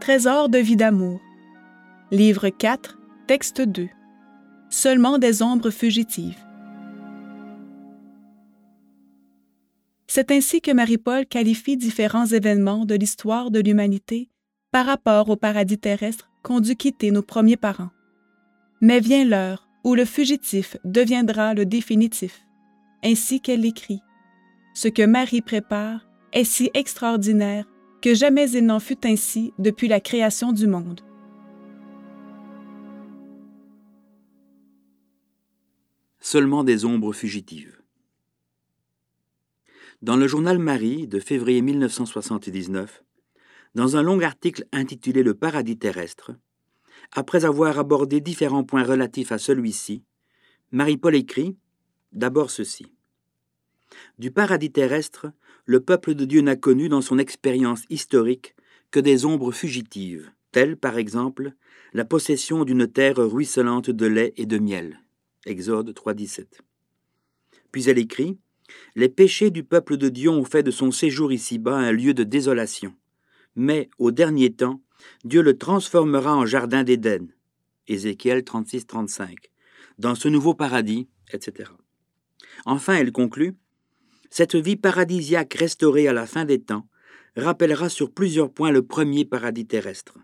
Trésor de vie d'amour. Livre 4, texte 2. Seulement des ombres fugitives. C'est ainsi que Marie-Paul qualifie différents événements de l'histoire de l'humanité par rapport au paradis terrestre qu'ont dû quitter nos premiers parents. Mais vient l'heure où le fugitif deviendra le définitif, ainsi qu'elle l'écrit. Ce que Marie prépare est si extraordinaire que jamais il n'en fut ainsi depuis la création du monde. Seulement des ombres fugitives. Dans le journal Marie de février 1979, dans un long article intitulé Le paradis terrestre, après avoir abordé différents points relatifs à celui-ci, Marie-Paul écrit d'abord ceci. Du paradis terrestre, le peuple de Dieu n'a connu dans son expérience historique que des ombres fugitives, telles par exemple la possession d'une terre ruisselante de lait et de miel. Exode 3.17. Puis elle écrit Les péchés du peuple de Dieu ont fait de son séjour ici-bas un lieu de désolation. Mais, au dernier temps, Dieu le transformera en jardin d'Éden. Ézéchiel 36-35. Dans ce nouveau paradis, etc. Enfin, elle conclut Cette vie paradisiaque restaurée à la fin des temps rappellera sur plusieurs points le premier paradis terrestre.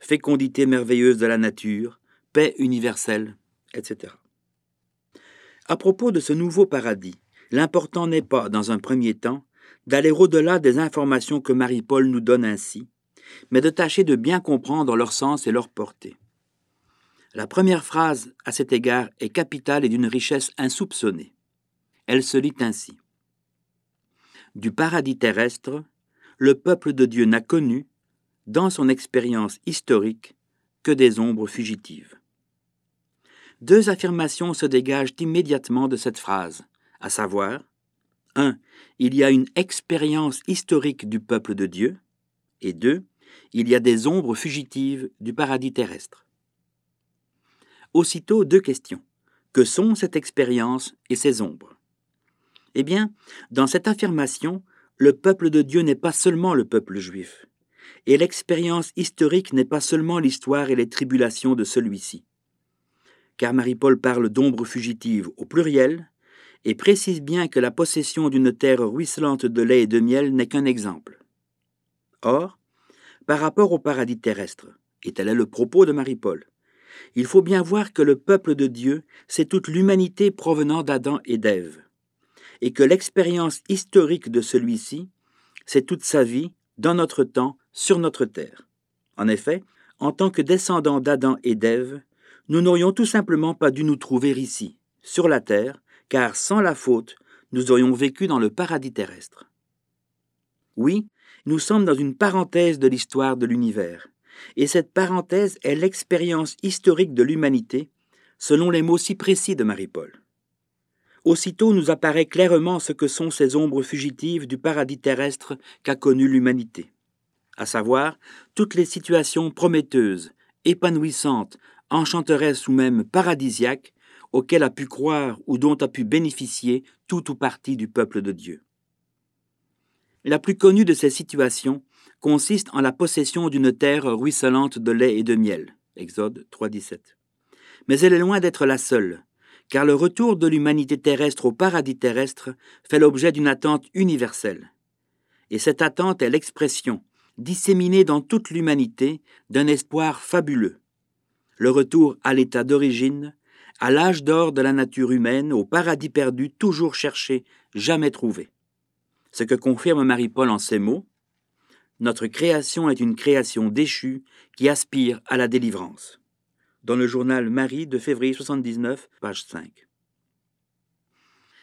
Fécondité merveilleuse de la nature, paix universelle, etc. À propos de ce nouveau paradis, l'important n'est pas, dans un premier temps, d'aller au-delà des informations que Marie-Paul nous donne ainsi, mais de tâcher de bien comprendre leur sens et leur portée. La première phrase à cet égard est capitale et d'une richesse insoupçonnée. Elle se lit ainsi. Du paradis terrestre, le peuple de Dieu n'a connu, dans son expérience historique, que des ombres fugitives. Deux affirmations se dégagent immédiatement de cette phrase, à savoir 1. Il y a une expérience historique du peuple de Dieu, et 2 il y a des ombres fugitives du paradis terrestre. Aussitôt deux questions. Que sont cette expérience et ces ombres? Eh bien, dans cette affirmation, le peuple de Dieu n'est pas seulement le peuple juif, et l'expérience historique n'est pas seulement l'histoire et les tribulations de celui-ci. Car Marie-Paul parle d'ombres fugitives au pluriel, et précise bien que la possession d'une terre ruisselante de lait et de miel n'est qu'un exemple. Or, par rapport au paradis terrestre, et tel est le propos de Marie-Paul. Il faut bien voir que le peuple de Dieu, c'est toute l'humanité provenant d'Adam et d'Ève, et que l'expérience historique de celui-ci, c'est toute sa vie, dans notre temps, sur notre terre. En effet, en tant que descendants d'Adam et d'Ève, nous n'aurions tout simplement pas dû nous trouver ici, sur la terre, car sans la faute, nous aurions vécu dans le paradis terrestre. Oui, nous sommes dans une parenthèse de l'histoire de l'univers, et cette parenthèse est l'expérience historique de l'humanité, selon les mots si précis de Marie-Paul. Aussitôt nous apparaît clairement ce que sont ces ombres fugitives du paradis terrestre qu'a connu l'humanité, à savoir toutes les situations prometteuses, épanouissantes, enchanteresses ou même paradisiaques auxquelles a pu croire ou dont a pu bénéficier tout ou partie du peuple de Dieu. La plus connue de ces situations consiste en la possession d'une terre ruisselante de lait et de miel. Exode 3.17. Mais elle est loin d'être la seule, car le retour de l'humanité terrestre au paradis terrestre fait l'objet d'une attente universelle. Et cette attente est l'expression, disséminée dans toute l'humanité, d'un espoir fabuleux. Le retour à l'état d'origine, à l'âge d'or de la nature humaine, au paradis perdu toujours cherché, jamais trouvé ce que confirme Marie-Paul en ces mots. Notre création est une création déchue qui aspire à la délivrance. Dans le journal Marie de février 79, page 5.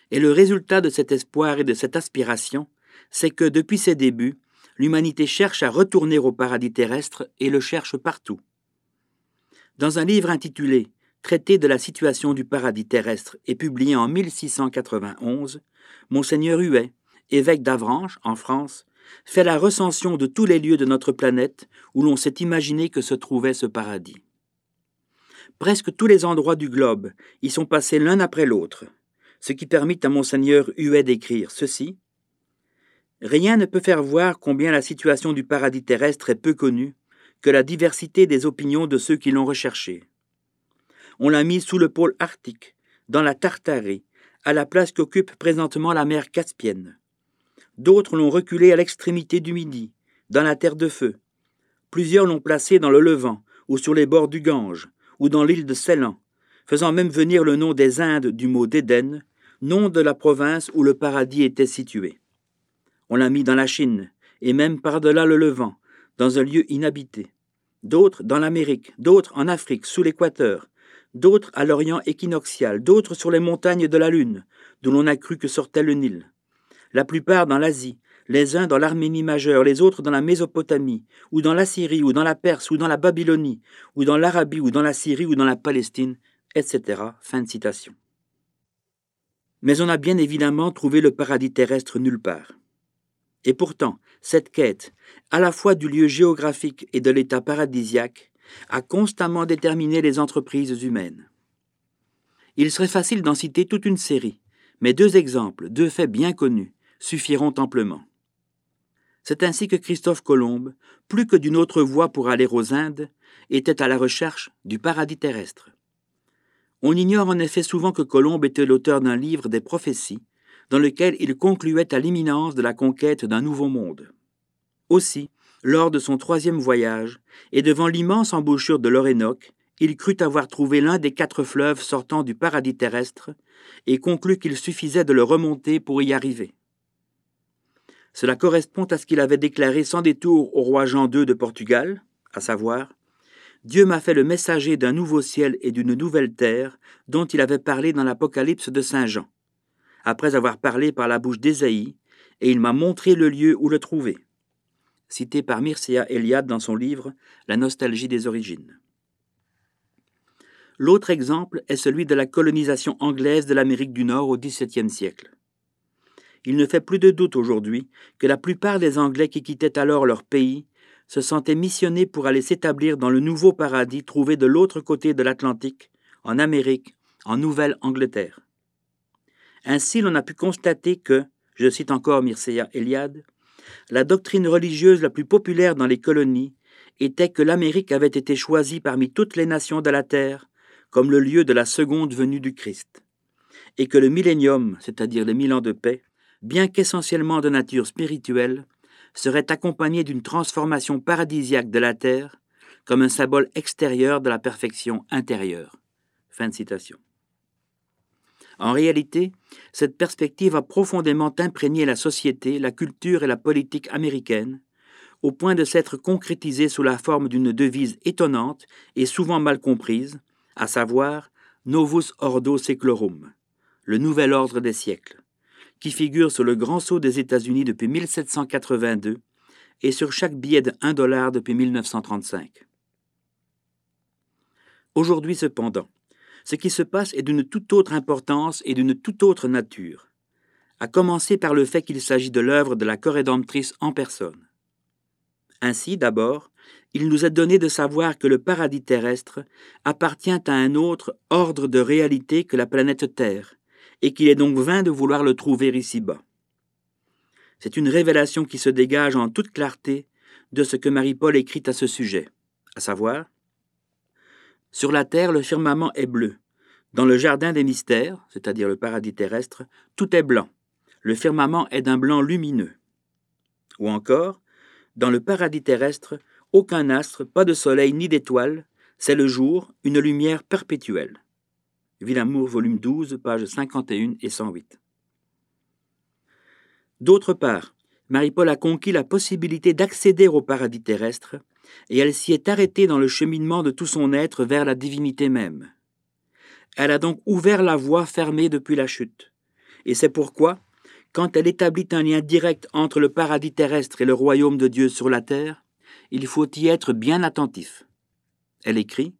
Et le résultat de cet espoir et de cette aspiration, c'est que depuis ses débuts, l'humanité cherche à retourner au paradis terrestre et le cherche partout. Dans un livre intitulé Traité de la situation du paradis terrestre et publié en 1691, Monseigneur Huet, évêque d'Avranches, en France, fait la recension de tous les lieux de notre planète où l'on s'est imaginé que se trouvait ce paradis. Presque tous les endroits du globe y sont passés l'un après l'autre, ce qui permet à monseigneur Huet d'écrire ceci. Rien ne peut faire voir combien la situation du paradis terrestre est peu connue, que la diversité des opinions de ceux qui l'ont recherché. On l'a mis sous le pôle arctique, dans la Tartarie, à la place qu'occupe présentement la mer Caspienne. D'autres l'ont reculé à l'extrémité du Midi, dans la terre de feu. Plusieurs l'ont placé dans le Levant, ou sur les bords du Gange, ou dans l'île de Ceylan, faisant même venir le nom des Indes du mot d'Éden, nom de la province où le paradis était situé. On l'a mis dans la Chine, et même par-delà le Levant, dans un lieu inhabité. D'autres dans l'Amérique, d'autres en Afrique, sous l'équateur, d'autres à l'Orient équinoxial, d'autres sur les montagnes de la Lune, d'où l'on a cru que sortait le Nil. La plupart dans l'Asie, les uns dans l'Arménie majeure, les autres dans la Mésopotamie, ou dans la Syrie, ou dans la Perse, ou dans la Babylonie, ou dans l'Arabie, ou dans la Syrie, ou dans la Palestine, etc. Mais on a bien évidemment trouvé le paradis terrestre nulle part. Et pourtant, cette quête, à la fois du lieu géographique et de l'état paradisiaque, a constamment déterminé les entreprises humaines. Il serait facile d'en citer toute une série, mais deux exemples, deux faits bien connus, suffiront amplement. C'est ainsi que Christophe Colomb, plus que d'une autre voie pour aller aux Indes, était à la recherche du paradis terrestre. On ignore en effet souvent que Colomb était l'auteur d'un livre des prophéties, dans lequel il concluait à l'imminence de la conquête d'un nouveau monde. Aussi, lors de son troisième voyage, et devant l'immense embouchure de l'Orénoque, il crut avoir trouvé l'un des quatre fleuves sortant du paradis terrestre, et conclut qu'il suffisait de le remonter pour y arriver. Cela correspond à ce qu'il avait déclaré sans détour au roi Jean II de Portugal, à savoir Dieu m'a fait le messager d'un nouveau ciel et d'une nouvelle terre dont il avait parlé dans l'Apocalypse de Saint Jean, après avoir parlé par la bouche d'Ésaïe, et il m'a montré le lieu où le trouver. Cité par Mircea Eliade dans son livre La nostalgie des origines. L'autre exemple est celui de la colonisation anglaise de l'Amérique du Nord au XVIIe siècle. Il ne fait plus de doute aujourd'hui que la plupart des Anglais qui quittaient alors leur pays se sentaient missionnés pour aller s'établir dans le nouveau paradis trouvé de l'autre côté de l'Atlantique, en Amérique, en Nouvelle-Angleterre. Ainsi, l'on a pu constater que, je cite encore Mircea Eliade, la doctrine religieuse la plus populaire dans les colonies était que l'Amérique avait été choisie parmi toutes les nations de la terre comme le lieu de la seconde venue du Christ, et que le millénium, c'est-à-dire les mille ans de paix, bien qu'essentiellement de nature spirituelle, serait accompagné d'une transformation paradisiaque de la terre comme un symbole extérieur de la perfection intérieure. Fin de citation. En réalité, cette perspective a profondément imprégné la société, la culture et la politique américaine, au point de s'être concrétisée sous la forme d'une devise étonnante et souvent mal comprise, à savoir Novus Ordo Seclorum, le nouvel ordre des siècles qui figure sur le grand sceau des États-Unis depuis 1782 et sur chaque billet de 1 dollar depuis 1935. Aujourd'hui cependant, ce qui se passe est d'une toute autre importance et d'une toute autre nature, à commencer par le fait qu'il s'agit de l'œuvre de la corrédemptrice en personne. Ainsi, d'abord, il nous est donné de savoir que le paradis terrestre appartient à un autre ordre de réalité que la planète Terre, et qu'il est donc vain de vouloir le trouver ici-bas. C'est une révélation qui se dégage en toute clarté de ce que Marie-Paul écrit à ce sujet, à savoir Sur la terre, le firmament est bleu. Dans le jardin des mystères, c'est-à-dire le paradis terrestre, tout est blanc. Le firmament est d'un blanc lumineux. Ou encore, dans le paradis terrestre, aucun astre, pas de soleil ni d'étoile, c'est le jour, une lumière perpétuelle. Villamour, volume 12, pages 51 et 108. D'autre part, Marie-Paul a conquis la possibilité d'accéder au paradis terrestre, et elle s'y est arrêtée dans le cheminement de tout son être vers la divinité même. Elle a donc ouvert la voie fermée depuis la chute. Et c'est pourquoi, quand elle établit un lien direct entre le paradis terrestre et le royaume de Dieu sur la terre, il faut y être bien attentif. Elle écrit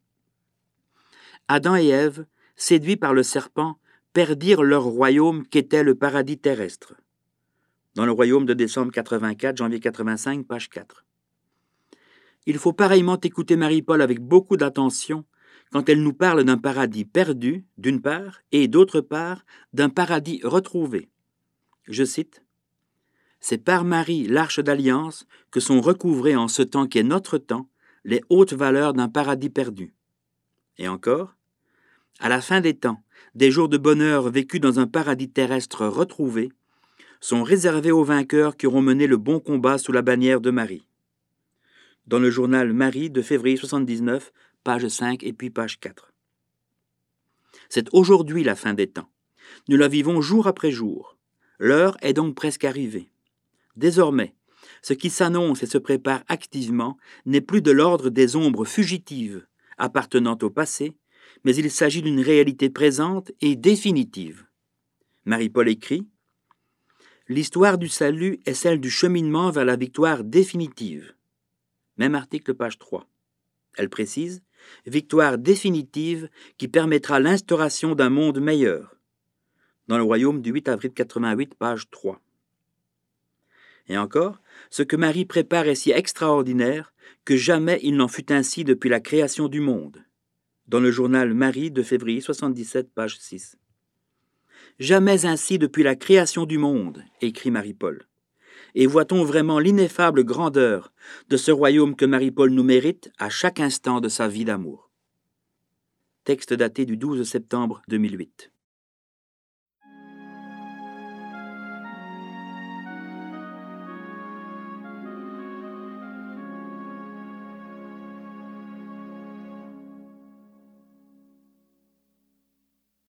Adam et Ève séduits par le serpent, perdirent leur royaume qu'était le paradis terrestre. Dans le royaume de décembre 84, janvier 85, page 4. Il faut pareillement écouter Marie-Paul avec beaucoup d'attention quand elle nous parle d'un paradis perdu, d'une part, et d'autre part, d'un paradis retrouvé. Je cite C'est par Marie, l'arche d'alliance, que sont recouvrées en ce temps qui est notre temps, les hautes valeurs d'un paradis perdu. Et encore, à la fin des temps, des jours de bonheur vécus dans un paradis terrestre retrouvé sont réservés aux vainqueurs qui auront mené le bon combat sous la bannière de Marie. Dans le journal Marie de février 79, page 5 et puis page 4. C'est aujourd'hui la fin des temps. Nous la vivons jour après jour. L'heure est donc presque arrivée. Désormais, ce qui s'annonce et se prépare activement n'est plus de l'ordre des ombres fugitives appartenant au passé, mais il s'agit d'une réalité présente et définitive. Marie-Paul écrit L'histoire du salut est celle du cheminement vers la victoire définitive. Même article, page 3. Elle précise Victoire définitive qui permettra l'instauration d'un monde meilleur dans le royaume du 8 avril 88, page 3. Et encore, ce que Marie prépare est si extraordinaire que jamais il n'en fut ainsi depuis la création du monde. Dans le journal Marie de février 77, page 6. Jamais ainsi depuis la création du monde, écrit Marie-Paul. Et voit-on vraiment l'ineffable grandeur de ce royaume que Marie-Paul nous mérite à chaque instant de sa vie d'amour? Texte daté du 12 septembre 2008.